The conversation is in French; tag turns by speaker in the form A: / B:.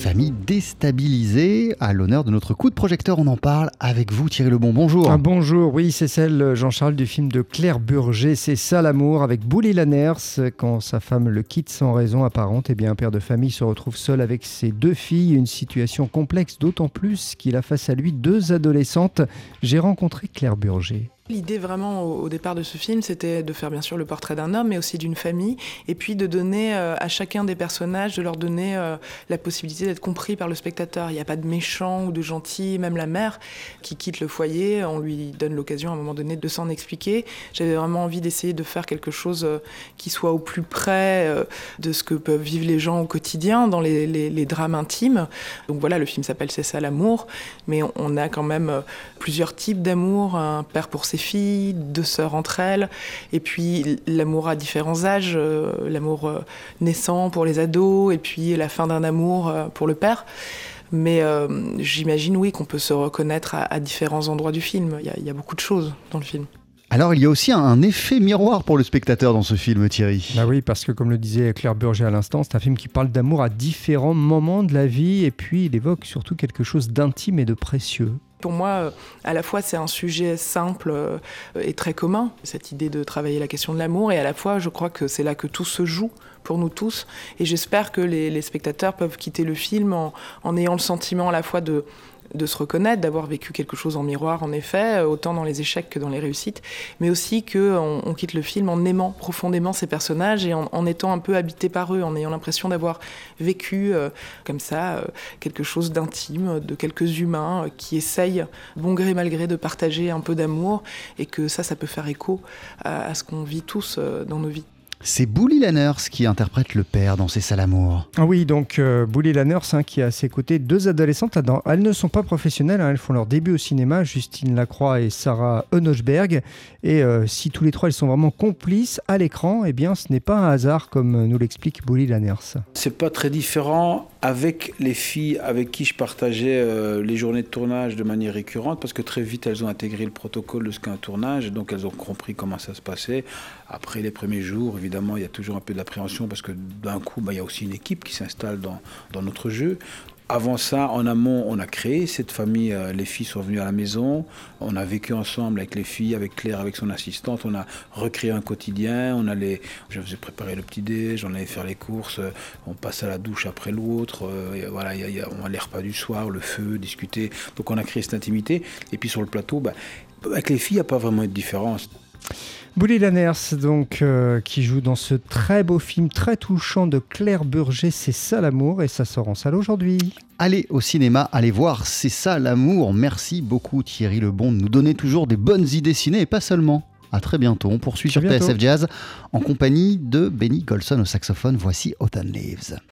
A: famille déstabilisée. À l'honneur de notre coup de projecteur, on en parle avec vous, Thierry Lebon. Bonjour.
B: Ah, bonjour, oui, c'est celle, Jean-Charles, du film de Claire Burger. C'est ça l'amour avec Bouli Lanners. Quand sa femme le quitte sans raison apparente, et eh bien, un père de famille se retrouve seul avec ses deux filles. Une situation complexe, d'autant plus qu'il a face à lui deux adolescentes. J'ai rencontré Claire Burger.
C: L'idée vraiment au, départ de ce film, c'était de faire bien sûr le portrait d'un homme, mais aussi d'une famille, et puis de donner euh, à chacun des personnages, de leur donner euh, la possibilité d'être compris par le spectateur. Il n'y a pas de méchant ou de gentil, même la mère qui quitte le foyer, on lui donne l'occasion à un moment donné de s'en expliquer. J'avais vraiment envie d'essayer de faire quelque chose euh, qui soit au plus près de ce que peuvent vivre les gens au quotidien, dans les, les drames intimes. Donc voilà, le film s'appelle C'est ça l'amour, mais on a quand même plusieurs types d'amour, un père pour ses filles, deux sœurs entre elles, et puis l'amour à différents âges, euh, l'amour euh, naissant pour les ados, et puis la fin d'un amour euh, pour le père. Mais j'imagine, oui, qu'on peut se reconnaître à, différents endroits du film. Il y, a, beaucoup de choses dans le film.
A: Alors il y a aussi un, effet miroir pour le spectateur dans ce film, Thierry.
B: Bah oui, parce que comme le disait Claire Burger à l'instant, c'est un film qui parle d'amour à différents moments de la vie, et puis il évoque surtout quelque chose d'intime et de précieux.
C: Pour moi, euh, à la fois, c'est un sujet simple euh, et très commun, cette idée de travailler la question de l'amour, et à la fois, je crois que c'est là que tout se joue pour nous tous. Et j'espère que les, spectateurs peuvent quitter le film en ayant le sentiment à la fois de de se reconnaître, d'avoir vécu quelque chose en miroir, en effet, euh, autant dans les échecs que dans les réussites, mais aussi qu'on on quitte le film en aimant profondément ces personnages et en, étant un peu habité par eux, en ayant l'impression d'avoir vécu euh, comme ça euh, quelque chose d'intime, de quelques humains qui essayent, bon gré mal gré, de partager un peu d'amour et que ça, ça peut faire écho à ce qu'on vit tous dans nos vies.
A: C'est Bully Lanners qui interprète le père dans C'est ça l'amour.
B: Ah oui, donc euh, Bully Lanners hein, qui a à ses côtés deux adolescentes. elles ne sont pas professionnelles, hein, elles font leur début au cinéma, Justine Lacroix et Sarah Eunochberg. Et euh, si tous les trois elles sont vraiment complices à l'écran, eh bien ce n'est pas un hasard comme nous l'explique Bully Lanners.
D: C'est pas très différent avec les filles avec qui je partageais euh, les journées de tournage de manière récurrente parce que très vite elles ont intégré le protocole de ce qu'est un tournage, donc elles ont compris comment ça se passait. Après les premiers jours, évidemment, il y a toujours un peu d'appréhension parce que d'un coup, bah, il y a aussi une équipe qui s'installe dans notre jeu. Avant ça, en amont, on a créé cette famille. Euh, les filles sont venues à la maison. On a vécu ensemble avec les filles, avec Claire, avec son assistante. On a recréé un quotidien. On allait, je faisais préparer le petit déj, on allait faire les courses. On passe à la douche après l'autre. Euh, on a repas du soir, le feu, discuter. Donc on a créé cette intimité. Et puis sur le plateau, bah, avec les filles, il n'y a pas vraiment de différence.
B: Bully Lanners, donc, euh, qui joue dans ce très beau film très touchant de Claire Burger, C'est ça l'amour, et ça sort en salle aujourd'hui.
A: Allez au cinéma, allez voir C'est ça l'amour. Merci beaucoup Thierry Lebon de nous donner toujours des bonnes idées ciné et pas seulement. À très bientôt. On poursuit sur TSF Jazz en compagnie de Benny Golson au saxophone. Voici Autumn Leaves.